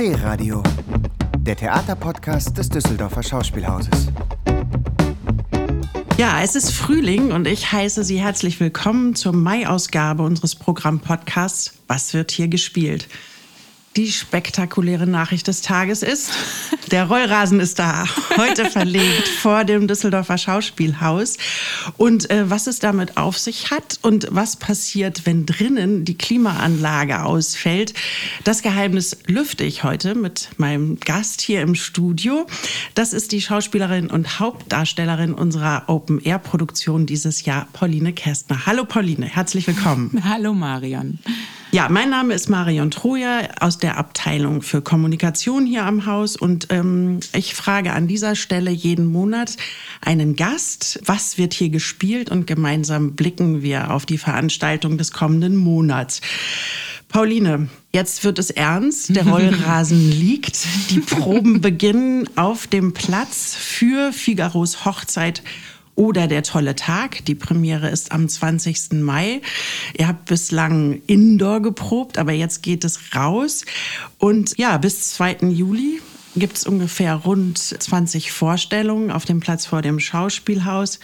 D-Radio, der Theaterpodcast des Düsseldorfer Schauspielhauses. Ja, es ist Frühling und ich heiße Sie herzlich willkommen zur Mai-Ausgabe unseres Programmpodcasts Was wird hier gespielt? Die spektakuläre Nachricht des Tages ist, der Rollrasen ist da, heute verlegt vor dem Düsseldorfer Schauspielhaus. Und äh, was es damit auf sich hat und was passiert, wenn drinnen die Klimaanlage ausfällt, das Geheimnis lüfte ich heute mit meinem Gast hier im Studio. Das ist die Schauspielerin und Hauptdarstellerin unserer Open-Air-Produktion dieses Jahr, Pauline Kästner. Hallo Pauline, herzlich willkommen. Hallo Marion. Ja, mein Name ist Marion Troja aus der Abteilung für Kommunikation hier am Haus und ähm, ich frage an dieser Stelle jeden Monat einen Gast, was wird hier gespielt und gemeinsam blicken wir auf die Veranstaltung des kommenden Monats. Pauline, jetzt wird es ernst. Der Rollrasen liegt. Die Proben beginnen auf dem Platz für Figaros Hochzeit oder Der tolle Tag. Die Premiere ist am 20. Mai. Ihr habt bislang Indoor geprobt, aber jetzt geht es raus. Und ja, bis 2. Juli gibt es ungefähr rund 20 Vorstellungen auf dem Platz vor dem Schauspielhaus.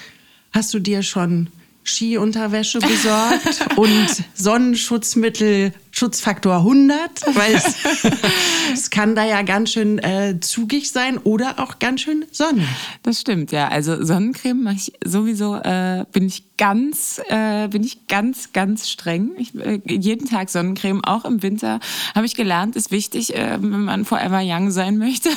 Hast du dir schon Skiunterwäsche besorgt und Sonnenschutzmittel Schutzfaktor 100, weil es, es kann da ja ganz schön äh, zugig sein oder auch ganz schön sonnig. Das stimmt, ja. Also Sonnencreme mache ich sowieso, äh, bin ich ganz, äh, bin ich ganz, ganz streng. Ich, äh, jeden Tag Sonnencreme, auch im Winter, habe ich gelernt, ist wichtig, äh, wenn man forever young sein möchte.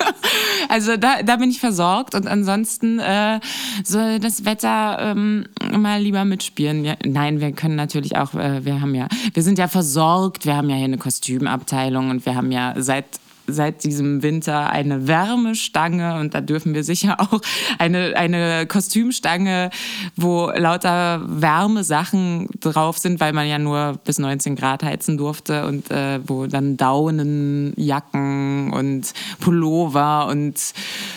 also da, da bin ich versorgt und ansonsten äh, soll das Wetter ähm, mal lieber mitspielen. Ja, nein, wir können natürlich auch, wir haben ja, wir sind ja versorgt versorgt. Wir haben ja hier eine Kostümabteilung und wir haben ja seit seit diesem Winter eine Wärmestange und da dürfen wir sicher auch eine, eine Kostümstange, wo lauter Wärmesachen drauf sind, weil man ja nur bis 19 Grad heizen durfte und äh, wo dann Daunenjacken und Pullover und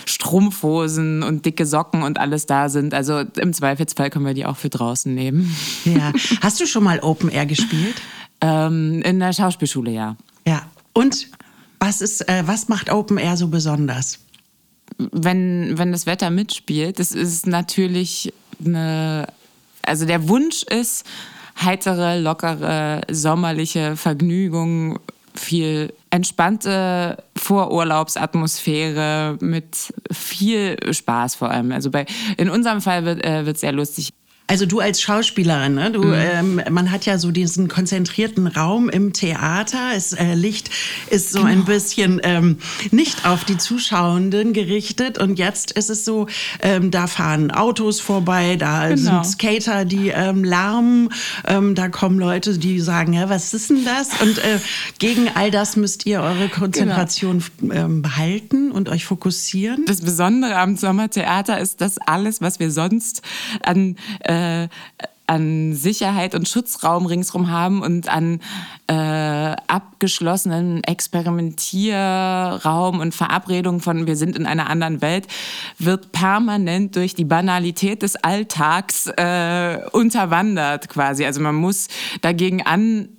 Strumpfhosen und dicke Socken und alles da sind. Also im Zweifelsfall können wir die auch für draußen nehmen. Ja. Hast du schon mal Open Air gespielt? Ähm, in der Schauspielschule, ja. Ja. Und was, ist, äh, was macht Open Air so besonders? Wenn, wenn das Wetter mitspielt, das ist natürlich eine. Also der Wunsch ist, heitere, lockere, sommerliche Vergnügung, viel entspannte Vorurlaubsatmosphäre mit viel Spaß vor allem. Also bei, in unserem Fall wird es äh, sehr lustig. Also du als Schauspielerin, ne? du, mhm. ähm, man hat ja so diesen konzentrierten Raum im Theater. Das äh, Licht ist so genau. ein bisschen ähm, nicht auf die Zuschauenden gerichtet. Und jetzt ist es so, ähm, da fahren Autos vorbei, da genau. sind Skater, die ähm, lärmen, ähm, da kommen Leute, die sagen, ja, was ist denn das? Und äh, gegen all das müsst ihr eure Konzentration genau. ähm, behalten und euch fokussieren. Das Besondere am Sommertheater ist, dass alles, was wir sonst an äh, äh, an Sicherheit und Schutzraum ringsherum haben und an äh, abgeschlossenen Experimentierraum und Verabredungen von wir sind in einer anderen Welt, wird permanent durch die Banalität des Alltags äh, unterwandert quasi. Also man muss dagegen an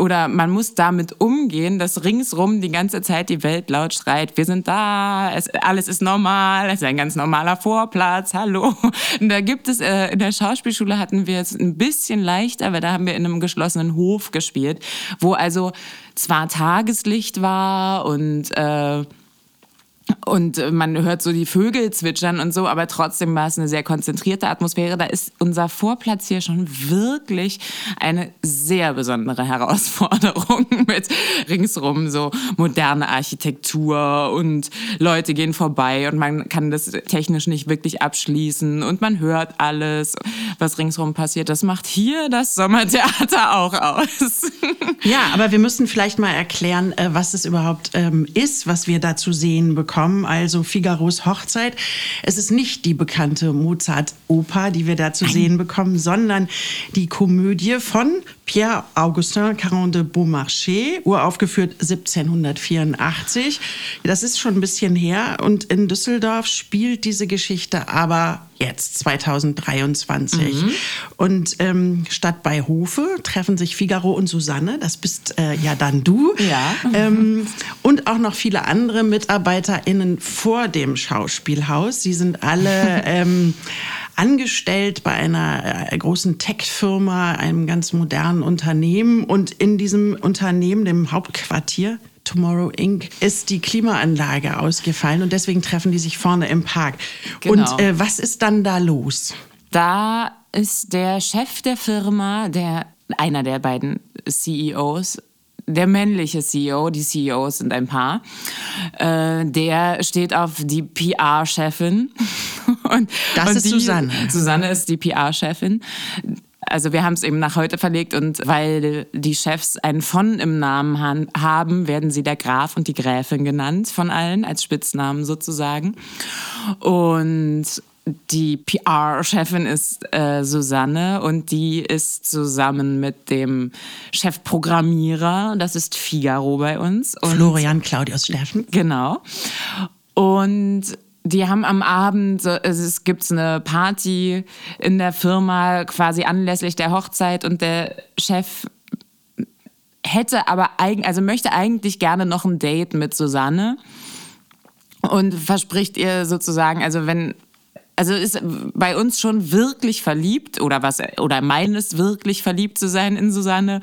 oder man muss damit umgehen, dass ringsrum die ganze Zeit die Welt laut schreit, wir sind da, es, alles ist normal, es ist ein ganz normaler Vorplatz, hallo. Und da gibt es, äh, in der Schauspielschule hatten wir es ein bisschen leichter, aber da haben wir in einem geschlossenen Hof gespielt, wo also zwar Tageslicht war und äh, und äh, man hört so die Vögel zwitschern und so, aber trotzdem war es eine sehr konzentrierte Atmosphäre. Da ist unser Vorplatz hier schon wirklich eine sehr besondere Herausforderung mit ringsrum so moderne Architektur und Leute gehen vorbei und man kann das technisch nicht wirklich abschließen und man hört alles, was ringsrum passiert. Das macht hier das Sommertheater auch aus. Ja, aber wir müssen vielleicht mal erklären, äh, was es überhaupt ähm, ist, was wir da zu sehen bekommen bekommen, also Figaros Hochzeit. Es ist nicht die bekannte Mozart-Oper, die wir da zu sehen bekommen, sondern die Komödie von Pierre-Augustin Caron de Beaumarchais, uraufgeführt 1784. Das ist schon ein bisschen her und in Düsseldorf spielt diese Geschichte aber jetzt, 2023. Mhm. Und ähm, statt bei Hofe treffen sich Figaro und Susanne, das bist äh, ja dann du, ja. ähm, und auch noch viele andere MitarbeiterInnen vor dem Schauspielhaus. Sie sind alle ähm, angestellt bei einer äh, großen Tech-Firma, einem ganz modernen Unternehmen. Und in diesem Unternehmen, dem Hauptquartier, Tomorrow Inc. ist die Klimaanlage ausgefallen und deswegen treffen die sich vorne im Park. Genau. Und äh, was ist dann da los? Da ist der Chef der Firma, der einer der beiden CEOs, der männliche CEO, die CEOs sind ein Paar, äh, der steht auf die PR-Chefin. Und, das und ist die, Susanne. Susanne ist die PR-Chefin. Also wir haben es eben nach heute verlegt und weil die Chefs einen von im Namen haben, werden sie der Graf und die Gräfin genannt von allen als Spitznamen sozusagen. Und die PR-Chefin ist äh, Susanne und die ist zusammen mit dem Chefprogrammierer, das ist Figaro bei uns. Florian Claudius Steffen. Genau. Und die haben am Abend, es gibt eine Party in der Firma quasi anlässlich der Hochzeit und der Chef hätte aber eigentlich, also möchte eigentlich gerne noch ein Date mit Susanne und verspricht ihr sozusagen, also wenn also ist bei uns schon wirklich verliebt oder was oder meines wirklich verliebt zu sein in Susanne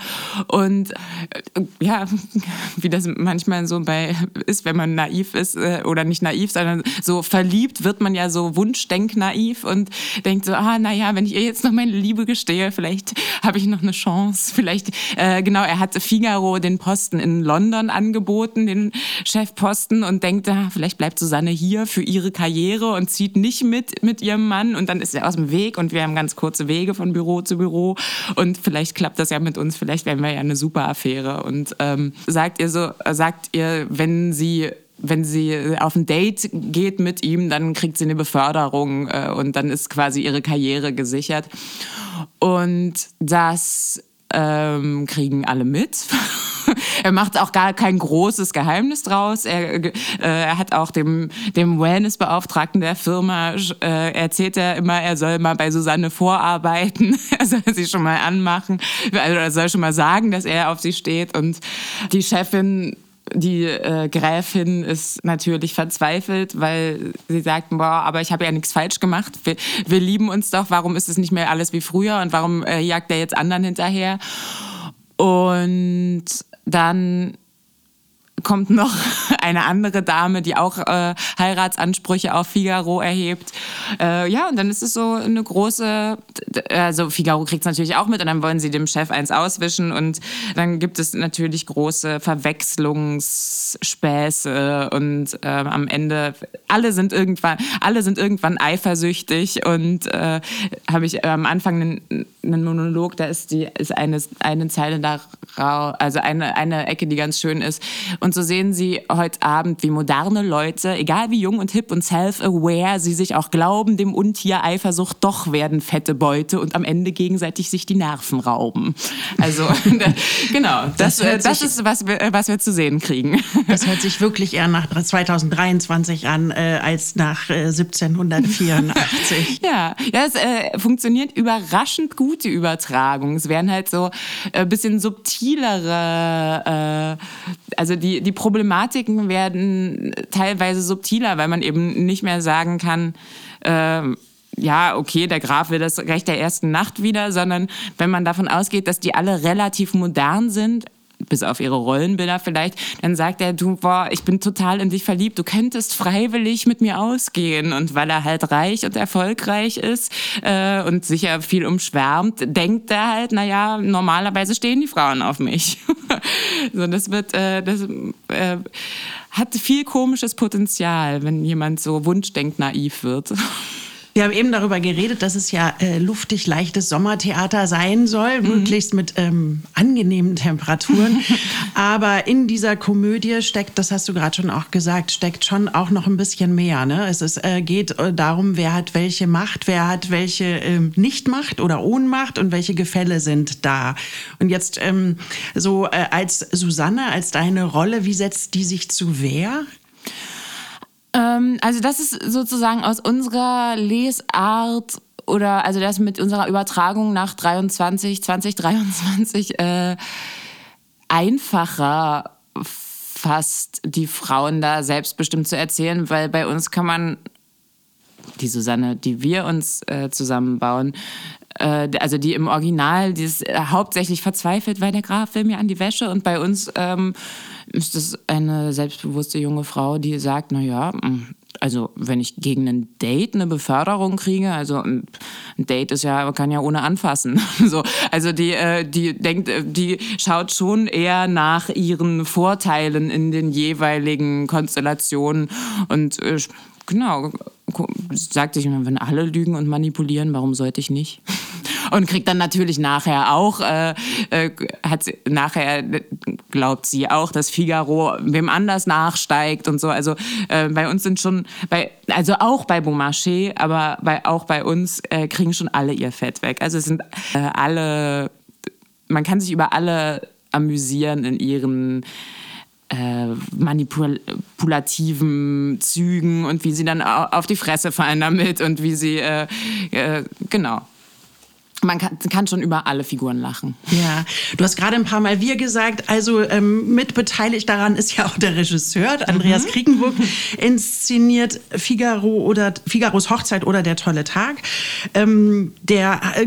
und äh, ja, wie das manchmal so bei ist, wenn man naiv ist äh, oder nicht naiv, sondern so verliebt wird man ja so wunschdenknaiv und denkt so, ah, naja, wenn ich ihr jetzt noch meine Liebe gestehe, vielleicht habe ich noch eine Chance. Vielleicht, äh, genau, er hat Figaro den Posten in London angeboten, den Chefposten und denkt, ah, vielleicht bleibt Susanne hier für ihre Karriere und zieht nicht mit mit ihrem Mann und dann ist er aus dem Weg und wir haben ganz kurze Wege von Büro zu Büro und vielleicht klappt das ja mit uns, vielleicht werden wir ja eine super Affäre und ähm, sagt ihr so, sagt ihr, wenn sie wenn sie auf ein Date geht mit ihm, dann kriegt sie eine Beförderung äh, und dann ist quasi ihre Karriere gesichert. Und das ähm, kriegen alle mit. er macht auch gar kein großes Geheimnis draus. Er, äh, er hat auch dem, dem Wellnessbeauftragten der Firma äh, erzählt er immer, er soll mal bei Susanne vorarbeiten. er soll sie schon mal anmachen. Also er soll schon mal sagen, dass er auf sie steht. Und die Chefin die äh, Gräfin ist natürlich verzweifelt, weil sie sagt, boah, aber ich habe ja nichts falsch gemacht. Wir, wir, lieben uns doch. Warum ist es nicht mehr alles wie früher und warum äh, jagt er jetzt anderen hinterher? Und dann kommt noch eine andere Dame, die auch äh, Heiratsansprüche auf Figaro erhebt. Äh, ja, und dann ist es so eine große, also Figaro kriegt es natürlich auch mit und dann wollen sie dem Chef eins auswischen und dann gibt es natürlich große Verwechslungsspäße und äh, am Ende alle sind irgendwann, alle sind irgendwann eifersüchtig und äh, habe ich am Anfang einen, einen, Monolog, da ist die ist eine, eine Zeile da, also eine, eine Ecke, die ganz schön ist. Und so sehen Sie heute Abend, wie moderne Leute, egal wie jung und hip und self-aware sie sich auch glauben, dem Untier Eifersucht doch werden fette Beute und am Ende gegenseitig sich die Nerven rauben. Also genau, das, das, das ist, was wir, was wir zu sehen kriegen. Das hört sich wirklich eher nach 2023 an, äh, als nach äh, 1784. ja, ja, es äh, funktioniert überraschend gut, die Übertragung. Es werden halt so ein äh, bisschen subtilere, äh, also die, die Problematiken werden teilweise subtiler, weil man eben nicht mehr sagen kann, äh, ja, okay, der Graf will das Recht der ersten Nacht wieder, sondern wenn man davon ausgeht, dass die alle relativ modern sind, bis auf ihre Rollenbilder vielleicht, dann sagt er, du, boah, ich bin total in dich verliebt, du könntest freiwillig mit mir ausgehen. Und weil er halt reich und erfolgreich ist äh, und sicher viel umschwärmt, denkt er halt, naja, normalerweise stehen die Frauen auf mich. so, das wird, äh, das äh, hat viel komisches Potenzial, wenn jemand so wunschdenkt naiv wird. Wir haben eben darüber geredet, dass es ja äh, luftig leichtes Sommertheater sein soll, mhm. möglichst mit ähm, angenehmen Temperaturen. Aber in dieser Komödie steckt, das hast du gerade schon auch gesagt, steckt schon auch noch ein bisschen mehr. Ne? Es ist, äh, geht äh, darum, wer hat welche Macht, wer hat welche ähm, Nichtmacht oder Ohnmacht und welche Gefälle sind da. Und jetzt ähm, so äh, als Susanne, als deine Rolle, wie setzt die sich zu Wehr? Ähm, also das ist sozusagen aus unserer Lesart oder also das mit unserer Übertragung nach 23, 2023 äh, einfacher fast die Frauen da selbstbestimmt zu erzählen, weil bei uns kann man die Susanne, die wir uns äh, zusammenbauen, äh, also die im Original, die ist äh, hauptsächlich verzweifelt, weil der Graf will mir an die Wäsche und bei uns ähm, ist das eine selbstbewusste junge Frau, die sagt, na ja, hm, also wenn ich gegen ein Date eine Beförderung kriege, also ein Date ist ja, kann ja ohne anfassen. so, also die, äh, die denkt, äh, die schaut schon eher nach ihren Vorteilen in den jeweiligen Konstellationen und genau, sagt sich immer, wenn alle lügen und manipulieren, warum sollte ich nicht? Und kriegt dann natürlich nachher auch, äh, äh, hat sie, nachher glaubt sie auch, dass Figaro wem anders nachsteigt und so. Also äh, bei uns sind schon, bei, also auch bei Beaumarchais, aber bei, auch bei uns äh, kriegen schon alle ihr Fett weg. Also es sind äh, alle, man kann sich über alle amüsieren in ihren äh, manipulativen Zügen und wie sie dann auf die Fresse fallen damit und wie sie, äh, äh, genau man kann, kann, schon über alle Figuren lachen. Ja, du hast gerade ein paar Mal wir gesagt. Also ähm, mitbeteiligt daran ist ja auch der Regisseur, Andreas mhm. Kriegenburg, inszeniert Figaro oder Figaros Hochzeit oder Der tolle Tag, ähm, der äh,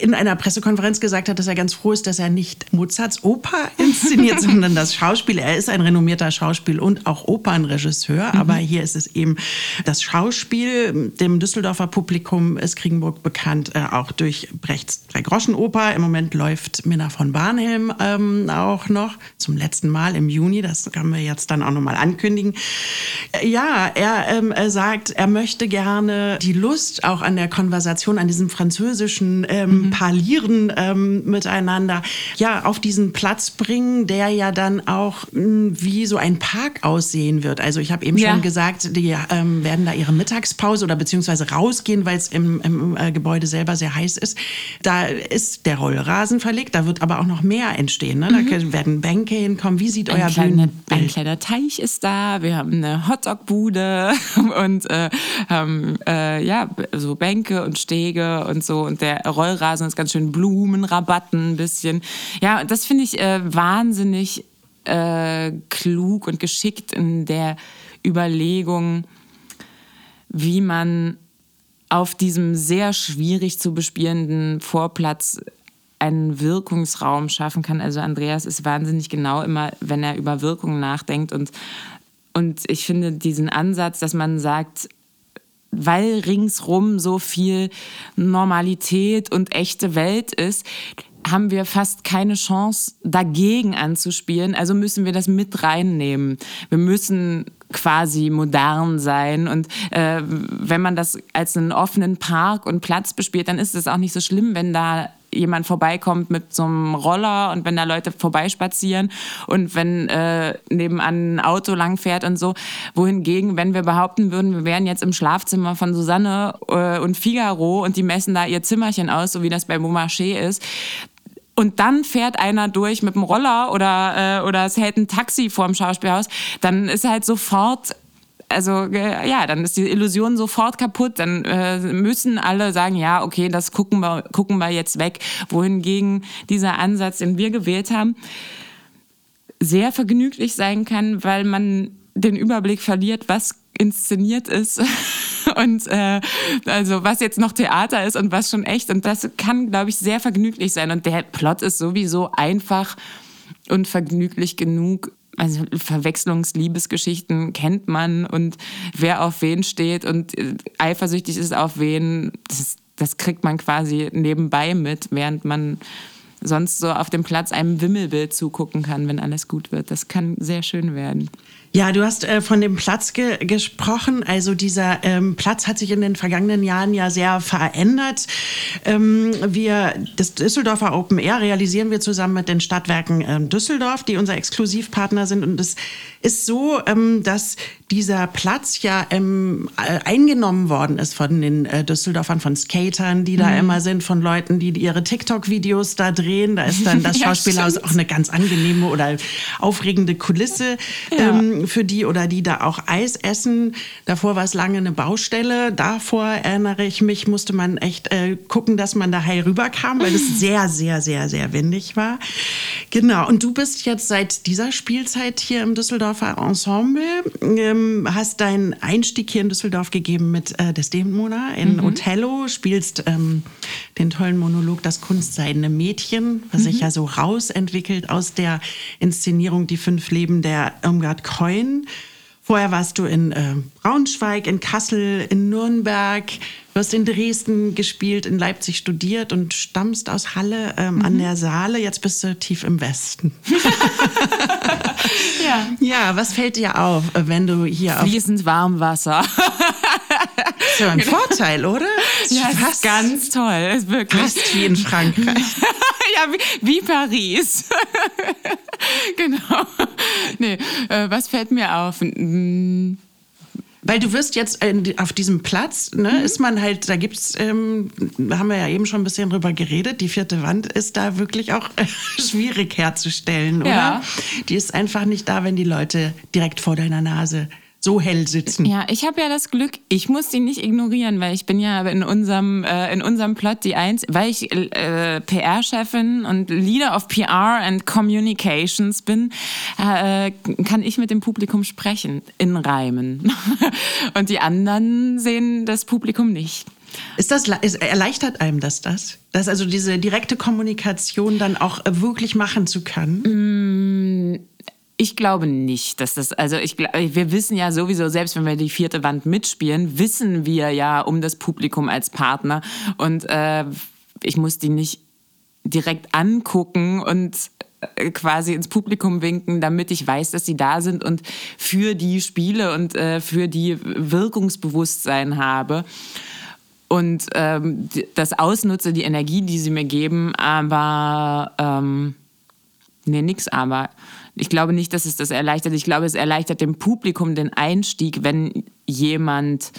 in einer Pressekonferenz gesagt hat, dass er ganz froh ist, dass er nicht Mozarts Oper inszeniert, sondern das Schauspiel. Er ist ein renommierter Schauspiel- und auch Opernregisseur, mhm. aber hier ist es eben das Schauspiel. Dem Düsseldorfer Publikum ist Kriegenburg bekannt, äh, auch durch Brechts Drei-Groschen-Oper. Im Moment läuft Minna von Barnhelm ähm, auch noch zum letzten Mal im Juni. Das können wir jetzt dann auch nochmal ankündigen. Äh, ja, er ähm, sagt, er möchte gerne die Lust auch an der Konversation, an diesem französischen ähm, mhm. Parlieren ähm, miteinander, ja, auf diesen Platz bringen, der ja dann auch mh, hm, wie so ein Park aussehen wird. Also ich habe eben ja. schon gesagt, die ähm, werden da ihre Mittagspause oder beziehungsweise rausgehen, weil es im, im äh, Gebäude selber sehr heiß ist. Da ist der Rollrasen verlegt, da wird aber auch noch mehr entstehen. Ne? Da mhm. werden Bänke hinkommen. Wie sieht ein euer kleine, Ein kleiner Teich ist da, wir haben eine Hotdog-Bude und äh, haben äh, ja, so Bänke und Stege und so. Und der Rollrasen ist ganz schön Blumenrabatten ein bisschen. Ja, das finde ich äh, wahnsinnig äh, klug und geschickt in der Überlegung, wie man auf diesem sehr schwierig zu bespielenden Vorplatz einen Wirkungsraum schaffen kann. Also Andreas ist wahnsinnig genau immer, wenn er über Wirkungen nachdenkt. Und, und ich finde diesen Ansatz, dass man sagt, weil ringsrum so viel Normalität und echte Welt ist, haben wir fast keine Chance, dagegen anzuspielen. Also müssen wir das mit reinnehmen. Wir müssen quasi modern sein. Und äh, wenn man das als einen offenen Park und Platz bespielt, dann ist es auch nicht so schlimm, wenn da jemand vorbeikommt mit so einem Roller und wenn da Leute vorbeispazieren und wenn äh, nebenan ein Auto langfährt und so. Wohingegen, wenn wir behaupten würden, wir wären jetzt im Schlafzimmer von Susanne äh, und Figaro und die messen da ihr Zimmerchen aus, so wie das bei Beaumarchais ist, und dann fährt einer durch mit dem Roller oder, äh, oder es hält ein Taxi vor dem Schauspielhaus, dann ist halt sofort also ja, dann ist die Illusion sofort kaputt. Dann äh, müssen alle sagen, ja, okay, das gucken wir, gucken wir jetzt weg. Wohingegen dieser Ansatz, den wir gewählt haben, sehr vergnüglich sein kann, weil man den Überblick verliert, was inszeniert ist und äh, also was jetzt noch Theater ist und was schon echt. Und das kann, glaube ich, sehr vergnüglich sein. Und der Plot ist sowieso einfach und vergnüglich genug. Also Verwechslungsliebesgeschichten kennt man und wer auf wen steht und äh, eifersüchtig ist auf wen, das, das kriegt man quasi nebenbei mit, während man sonst so auf dem Platz einem Wimmelbild zugucken kann, wenn alles gut wird. Das kann sehr schön werden. Ja, du hast äh, von dem Platz ge gesprochen. Also dieser ähm, Platz hat sich in den vergangenen Jahren ja sehr verändert. Ähm, wir, das Düsseldorfer Open Air realisieren wir zusammen mit den Stadtwerken ähm, Düsseldorf, die unser Exklusivpartner sind. Und es ist so, ähm, dass dieser Platz ja ähm, äh, eingenommen worden ist von den äh, Düsseldorfern, von Skatern, die da mhm. immer sind, von Leuten, die ihre TikTok-Videos da drehen. Da ist dann das ja, Schauspielhaus auch eine ganz angenehme oder aufregende Kulisse. Ja. Ähm, für die oder die da auch Eis essen. Davor war es lange eine Baustelle. Davor erinnere ich mich, musste man echt äh, gucken, dass man da heil rüberkam, weil es sehr, sehr, sehr, sehr windig war. Genau. Und du bist jetzt seit dieser Spielzeit hier im Düsseldorfer Ensemble, ähm, hast deinen Einstieg hier in Düsseldorf gegeben mit äh, Desdemona in mhm. Othello, spielst ähm, den tollen Monolog Das kunstseidene Mädchen, was mhm. sich ja so rausentwickelt aus der Inszenierung Die fünf Leben der Irmgard neun. Vorher warst du in äh, Braunschweig, in Kassel, in Nürnberg. Du hast in Dresden gespielt, in Leipzig studiert und stammst aus Halle ähm, mhm. an der Saale. Jetzt bist du tief im Westen. ja. ja, was fällt dir auf, wenn du hier Fließend Warmwasser. Das ist ja ein. Vorteil, oder? Ja, fast, ist ganz toll. Ist wirklich. Fast wie in Frankreich. ja, wie, wie Paris. genau. Nee, äh, was fällt mir auf? Hm. Weil du wirst jetzt auf diesem Platz, ne, mhm. ist man halt, da gibt's, ähm, haben wir ja eben schon ein bisschen drüber geredet, die vierte Wand ist da wirklich auch äh, schwierig herzustellen, oder? Ja. Die ist einfach nicht da, wenn die Leute direkt vor deiner Nase so hell sitzen. Ja, ich habe ja das Glück, ich muss die nicht ignorieren, weil ich bin ja in unserem, äh, in unserem Plot die Eins, weil ich äh, PR-Chefin und Leader of PR and Communications bin, äh, kann ich mit dem Publikum sprechen in Reimen. und die anderen sehen das Publikum nicht. Ist das, ist, erleichtert einem das das? Dass also diese direkte Kommunikation dann auch wirklich machen zu können? Ich glaube nicht, dass das, also ich, wir wissen ja sowieso, selbst wenn wir die vierte Wand mitspielen, wissen wir ja um das Publikum als Partner. Und äh, ich muss die nicht direkt angucken und äh, quasi ins Publikum winken, damit ich weiß, dass sie da sind und für die Spiele und äh, für die Wirkungsbewusstsein habe und ähm, das ausnutze, die Energie, die sie mir geben, aber ähm, nee, nix aber. Ich glaube nicht, dass es das erleichtert. Ich glaube, es erleichtert dem Publikum den Einstieg, wenn jemand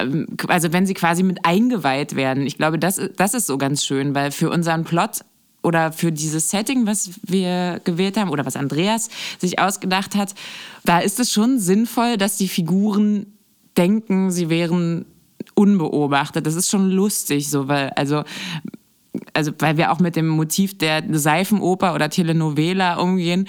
ähm, also wenn sie quasi mit eingeweiht werden. Ich glaube, das, das ist so ganz schön, weil für unseren Plot oder für dieses Setting, was wir gewählt haben oder was Andreas sich ausgedacht hat, da ist es schon sinnvoll, dass die Figuren denken, sie wären unbeobachtet. Das ist schon lustig, so, weil, also also weil wir auch mit dem Motiv der Seifenoper oder Telenovela umgehen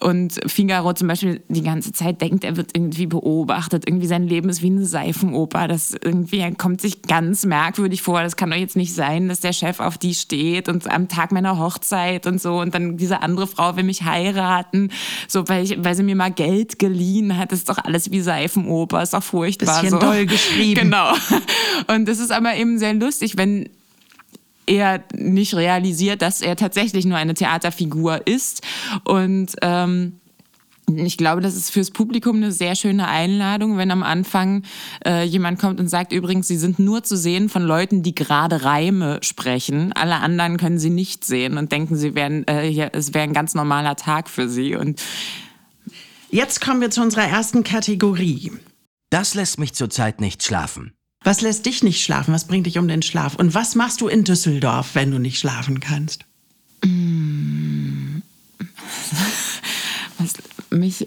und Figaro zum Beispiel die ganze Zeit denkt, er wird irgendwie beobachtet, irgendwie sein Leben ist wie eine Seifenoper, das irgendwie er kommt sich ganz merkwürdig vor, das kann doch jetzt nicht sein, dass der Chef auf die steht und am Tag meiner Hochzeit und so und dann diese andere Frau will mich heiraten, so weil, ich, weil sie mir mal Geld geliehen hat, das ist doch alles wie Seifenoper, ist doch furchtbar. Bisschen so. doll geschrieben. Genau. Und das ist aber eben sehr lustig, wenn er nicht realisiert, dass er tatsächlich nur eine Theaterfigur ist. Und ähm, ich glaube, das ist fürs Publikum eine sehr schöne Einladung, wenn am Anfang äh, jemand kommt und sagt, übrigens, Sie sind nur zu sehen von Leuten, die gerade Reime sprechen. Alle anderen können Sie nicht sehen und denken, Sie wären, äh, hier, es wäre ein ganz normaler Tag für Sie. Und Jetzt kommen wir zu unserer ersten Kategorie. Das lässt mich zurzeit nicht schlafen. Was lässt dich nicht schlafen? Was bringt dich um den Schlaf? Und was machst du in Düsseldorf, wenn du nicht schlafen kannst? Was mich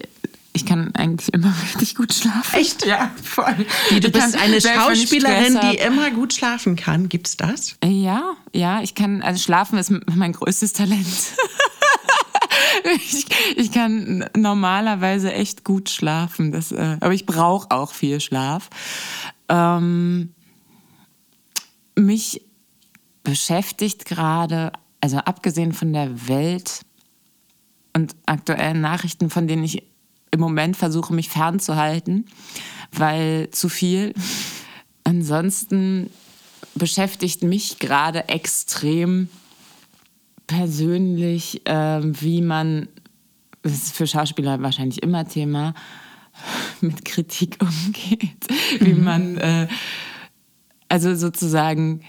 ich kann eigentlich immer richtig gut schlafen. Echt? Ja, voll. Wie, du bist eine Schauspielerin, die immer gut schlafen kann. Gibt's das? Ja, ja, ich kann, also schlafen ist mein größtes Talent. ich, ich, kann normalerweise echt gut schlafen, das, äh, aber ich brauche auch viel Schlaf. Ähm, mich beschäftigt gerade, also abgesehen von der Welt und aktuellen Nachrichten, von denen ich im Moment versuche, mich fernzuhalten, weil zu viel. Ansonsten beschäftigt mich gerade extrem, persönlich, äh, wie man, das ist für Schauspieler wahrscheinlich immer Thema, mit Kritik umgeht, wie mhm. man äh, also sozusagen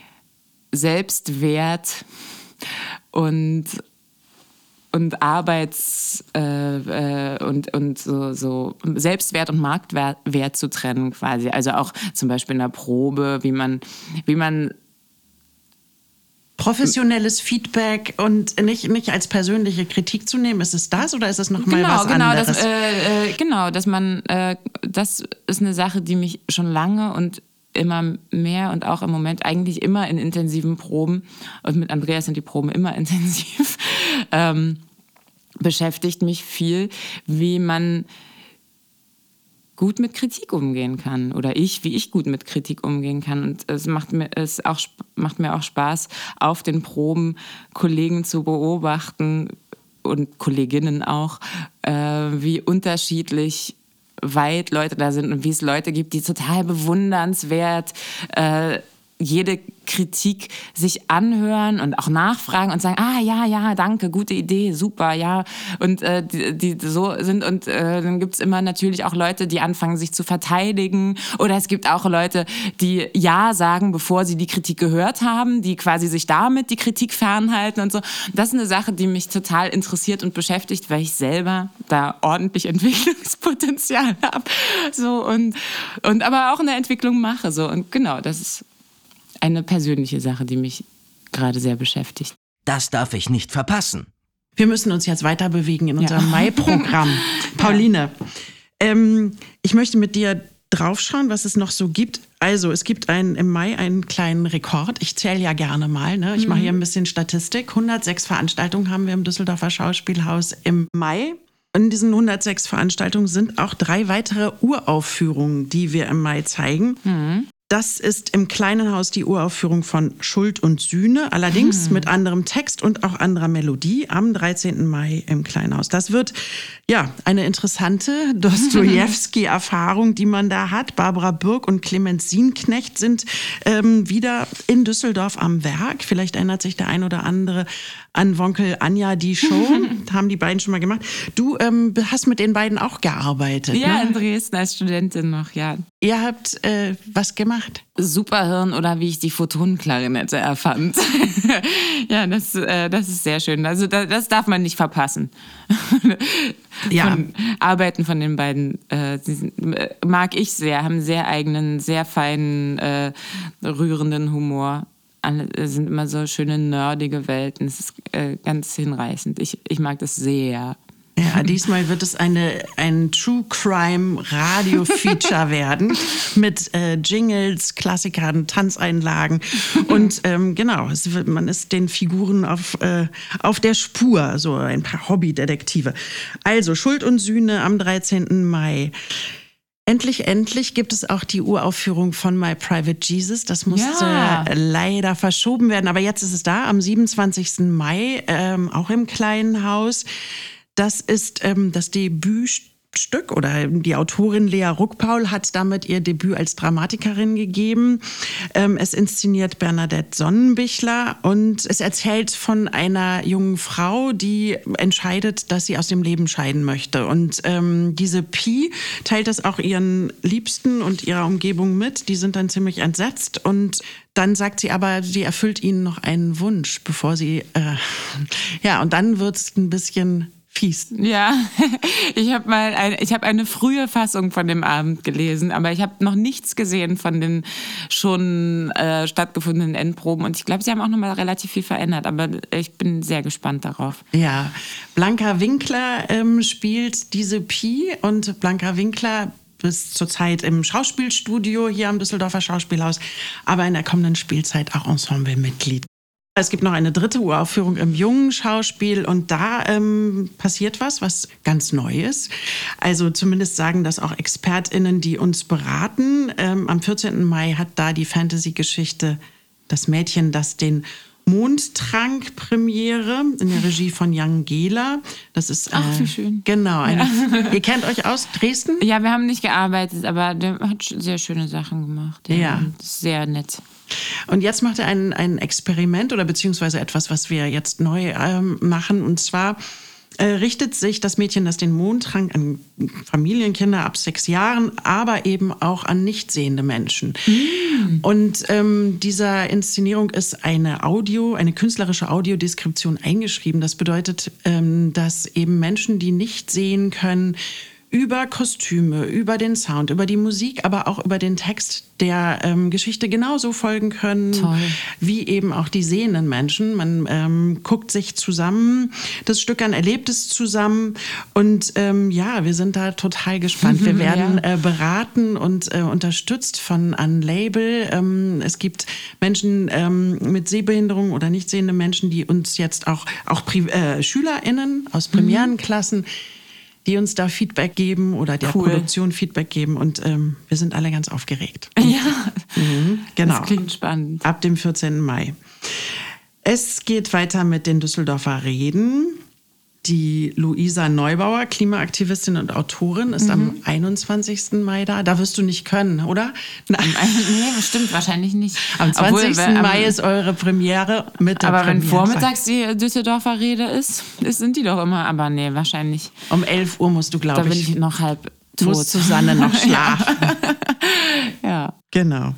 Selbstwert und und Arbeits äh, äh, und, und so, so Selbstwert und Marktwert Wert zu trennen quasi. Also auch zum Beispiel in der Probe, wie man, wie man professionelles Feedback und nicht, nicht als persönliche Kritik zu nehmen. Ist es das oder ist es nochmal genau, was genau, anderes? Das, äh, äh, genau, dass man, äh, das ist eine Sache, die mich schon lange und immer mehr und auch im Moment eigentlich immer in intensiven Proben und mit Andreas sind die Proben immer intensiv, ähm, beschäftigt mich viel, wie man gut mit Kritik umgehen kann oder ich, wie ich gut mit Kritik umgehen kann. Und es macht mir, es auch, macht mir auch Spaß, auf den Proben Kollegen zu beobachten und Kolleginnen auch, äh, wie unterschiedlich weit Leute da sind und wie es Leute gibt, die total bewundernswert äh, jede Kritik sich anhören und auch nachfragen und sagen, ah ja, ja, danke, gute Idee, super, ja. Und äh, die, die so sind und äh, dann gibt's immer natürlich auch Leute, die anfangen, sich zu verteidigen. Oder es gibt auch Leute, die Ja sagen, bevor sie die Kritik gehört haben, die quasi sich damit die Kritik fernhalten und so. Das ist eine Sache, die mich total interessiert und beschäftigt, weil ich selber da ordentlich Entwicklungspotenzial habe. So und, und aber auch eine Entwicklung mache. So. Und genau, das ist eine persönliche Sache, die mich gerade sehr beschäftigt. Das darf ich nicht verpassen. Wir müssen uns jetzt weiter bewegen in unserem ja. Mai-Programm. Pauline, ähm, ich möchte mit dir draufschauen, was es noch so gibt. Also, es gibt ein, im Mai einen kleinen Rekord. Ich zähle ja gerne mal. Ne? Ich mhm. mache hier ein bisschen Statistik. 106 Veranstaltungen haben wir im Düsseldorfer Schauspielhaus im Mai. In diesen 106 Veranstaltungen sind auch drei weitere Uraufführungen, die wir im Mai zeigen. Mhm. Das ist im kleinen Haus die Uraufführung von Schuld und Sühne, allerdings hm. mit anderem Text und auch anderer Melodie am 13. Mai im kleinen Haus. Das wird ja eine interessante Dostoevsky-Erfahrung, die man da hat. Barbara Birk und Clemens Sienknecht sind ähm, wieder in Düsseldorf am Werk. Vielleicht erinnert sich der ein oder andere an Wonkel Anja die Show. haben die beiden schon mal gemacht. Du ähm, hast mit den beiden auch gearbeitet. Ja, ne? in Dresden als Studentin noch, ja. Ihr habt äh, was gemacht? Superhirn oder wie ich die Photonenklarinette erfand. ja, das, äh, das ist sehr schön. Also das, das darf man nicht verpassen. ja. Von Arbeiten von den beiden äh, äh, mag ich sehr, haben sehr eigenen, sehr feinen, äh, rührenden Humor. Alle sind immer so schöne nerdige Welten. Es ist äh, ganz hinreißend. Ich, ich mag das sehr. Ja, diesmal wird es eine, ein True Crime Radio Feature werden mit äh, Jingles, Klassikern, Tanzeinlagen und ähm, genau, wird, man ist den Figuren auf, äh, auf der Spur, so ein paar Hobbydetektive. Also Schuld und Sühne am 13. Mai. Endlich, endlich gibt es auch die Uraufführung von My Private Jesus. Das musste ja. leider verschoben werden, aber jetzt ist es da am 27. Mai, ähm, auch im kleinen Haus. Das ist ähm, das Debütstück oder die Autorin Lea Ruckpaul hat damit ihr Debüt als Dramatikerin gegeben. Ähm, es inszeniert Bernadette Sonnenbichler und es erzählt von einer jungen Frau, die entscheidet, dass sie aus dem Leben scheiden möchte. Und ähm, diese Pi teilt das auch ihren Liebsten und ihrer Umgebung mit. Die sind dann ziemlich entsetzt und dann sagt sie aber, sie erfüllt ihnen noch einen Wunsch, bevor sie, äh, ja, und dann wird es ein bisschen fies. Ja, ich habe mal eine, ich habe eine frühe Fassung von dem Abend gelesen, aber ich habe noch nichts gesehen von den schon äh, stattgefundenen Endproben und ich glaube, sie haben auch noch mal relativ viel verändert, aber ich bin sehr gespannt darauf. Ja, Blanca Winkler ähm, spielt diese Pi und Blanca Winkler bis zurzeit im Schauspielstudio hier am Düsseldorfer Schauspielhaus, aber in der kommenden Spielzeit auch Ensemblemitglied. Es gibt noch eine dritte Uraufführung im jungen Schauspiel und da ähm, passiert was, was ganz neu ist. Also zumindest sagen das auch ExpertInnen, die uns beraten. Ähm, am 14. Mai hat da die Fantasy-Geschichte Das Mädchen, das den Mondtrank Premiere in der Regie von Jan Gehler. Das ist Ach, wie äh, schön. Genau. Eine, ja. Ihr kennt euch aus Dresden? Ja, wir haben nicht gearbeitet, aber der hat sehr schöne Sachen gemacht. Ja. ja. Sehr nett. Und jetzt macht er ein, ein Experiment oder beziehungsweise etwas, was wir jetzt neu ähm, machen. Und zwar äh, richtet sich das Mädchen, das den Mond trank, an Familienkinder ab sechs Jahren, aber eben auch an nicht sehende Menschen. Mm. Und ähm, dieser Inszenierung ist eine Audio, eine künstlerische Audiodeskription eingeschrieben. Das bedeutet, ähm, dass eben Menschen, die nicht sehen können, über Kostüme, über den Sound, über die Musik, aber auch über den Text der ähm, Geschichte genauso folgen können, Toll. wie eben auch die sehenden Menschen. Man ähm, guckt sich zusammen das Stück an, erlebt es zusammen und ähm, ja, wir sind da total gespannt. Wir werden ja. äh, beraten und äh, unterstützt von einem Label. Ähm, es gibt Menschen ähm, mit Sehbehinderung oder nicht sehende Menschen, die uns jetzt auch, auch Pri äh, SchülerInnen aus mhm. Premierenklassen mhm die uns da Feedback geben oder der cool. Produktion Feedback geben. Und ähm, wir sind alle ganz aufgeregt. Ja, mhm, genau. Das klingt spannend. Ab dem 14. Mai. Es geht weiter mit den Düsseldorfer Reden. Die Luisa Neubauer, Klimaaktivistin und Autorin, ist mhm. am 21. Mai da. Da wirst du nicht können, oder? Nein, nee, bestimmt wahrscheinlich nicht. Am 20. Obwohl, Mai ist eure Premiere mit der Aber Premiere. wenn vormittags die Düsseldorfer Rede ist, sind die doch immer. Aber nee, wahrscheinlich. Um 11 Uhr musst du, glaube ich. Da bin ich noch halb tot. Muss Susanne noch schlafen. ja. Genau.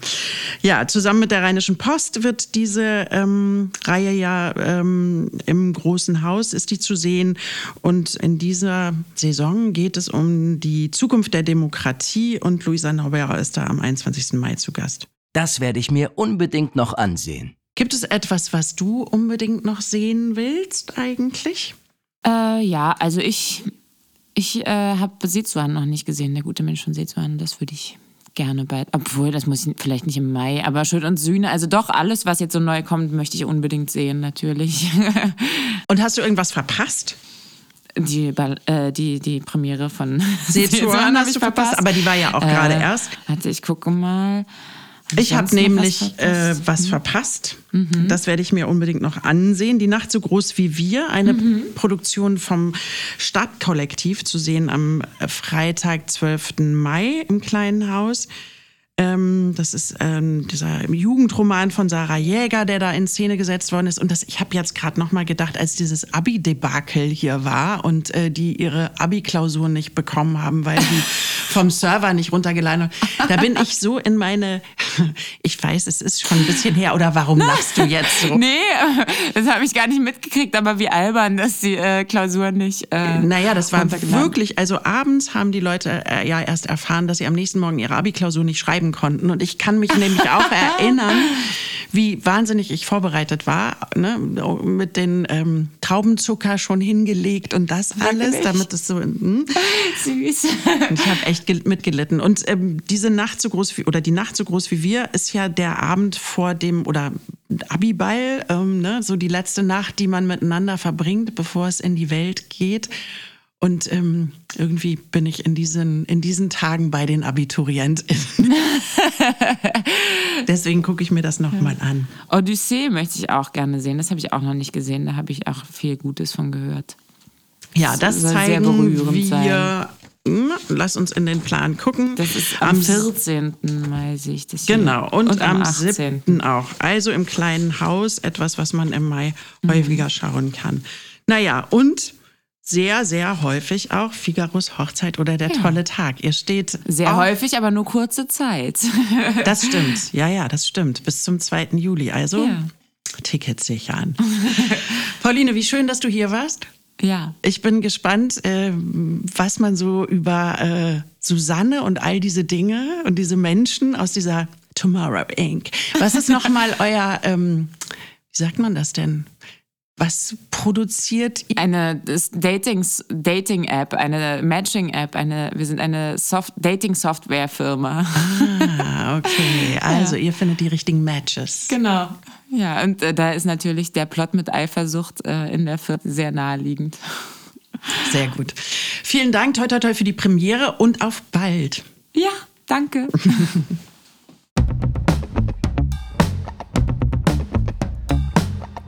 Ja, zusammen mit der Rheinischen Post wird diese ähm, Reihe ja ähm, im Großen Haus ist die zu sehen. Und in dieser Saison geht es um die Zukunft der Demokratie und Luisa Neubauer ist da am 21. Mai zu Gast. Das werde ich mir unbedingt noch ansehen. Gibt es etwas, was du unbedingt noch sehen willst eigentlich? Äh, ja, also ich, ich äh, habe Sezuan noch nicht gesehen, der gute Mensch von Sezuan. Das würde ich gerne bald. Obwohl, das muss ich vielleicht nicht im Mai, aber Schuld und Sühne. Also doch, alles, was jetzt so neu kommt, möchte ich unbedingt sehen, natürlich. und hast du irgendwas verpasst? Die, äh, die, die Premiere von Sezuan habe ich verpasst, aber die war ja auch gerade äh, erst. Warte, ich gucke mal. Ich habe nämlich was verpasst. Äh, was mhm. verpasst. Mhm. Das werde ich mir unbedingt noch ansehen. Die Nacht so groß wie wir, eine mhm. Produktion vom Stadtkollektiv zu sehen am Freitag, 12. Mai im kleinen Haus. Ähm, das ist ähm, dieser Jugendroman von Sarah Jäger, der da in Szene gesetzt worden ist. Und das, ich habe jetzt gerade noch mal gedacht, als dieses Abi-Debakel hier war und äh, die ihre Abi-Klausur nicht bekommen haben, weil die vom Server nicht runtergeladen haben. Da bin ich so in meine, ich weiß, es ist schon ein bisschen her, oder warum lachst du jetzt so? Nee, das habe ich gar nicht mitgekriegt, aber wie albern, dass die äh, Klausur nicht. Äh, naja, das war wirklich, also abends haben die Leute äh, ja erst erfahren, dass sie am nächsten Morgen ihre Abi-Klausur nicht schreiben schreiben konnten. Und ich kann mich nämlich auch erinnern, wie wahnsinnig ich vorbereitet war, ne? mit den ähm, Traubenzucker schon hingelegt und das alles, Wirklich? damit es so. Hm? Süß. Und ich habe echt mitgelitten. Und ähm, diese Nacht so groß wie, oder die Nacht so groß wie wir, ist ja der Abend vor dem, oder Abiball, ähm, ne? so die letzte Nacht, die man miteinander verbringt, bevor es in die Welt geht. Und ähm, irgendwie bin ich in diesen, in diesen Tagen bei den AbiturientInnen. Deswegen gucke ich mir das nochmal ja. an. Odyssee möchte ich auch gerne sehen. Das habe ich auch noch nicht gesehen. Da habe ich auch viel Gutes von gehört. Ja, das, das zeigen wir. Sein. Hm, lass uns in den Plan gucken. Das ist am, am 14. Mai sehe ich das hier. Genau, und, und am, am 18. 7. auch. Also im kleinen Haus, etwas, was man im Mai mhm. häufiger schauen kann. Naja, und sehr, sehr häufig auch Figaros Hochzeit oder der ja. tolle Tag. Ihr steht. Sehr häufig, aber nur kurze Zeit. das stimmt. Ja, ja, das stimmt. Bis zum 2. Juli. Also ja. Tickets sichern. Pauline, wie schön, dass du hier warst. Ja. Ich bin gespannt, äh, was man so über äh, Susanne und all diese Dinge und diese Menschen aus dieser Tomorrow Inc. Was ist nochmal euer, ähm, wie sagt man das denn? Was produziert ihr? Eine Dating-App, eine Matching-App, eine, wir sind eine Dating-Software-Firma. Ah, okay. Also ja. ihr findet die richtigen Matches. Genau. Ja, und äh, da ist natürlich der Plot mit Eifersucht äh, in der Firma sehr naheliegend. Sehr gut. Vielen Dank, toi toi toi für die Premiere und auf bald. Ja, danke.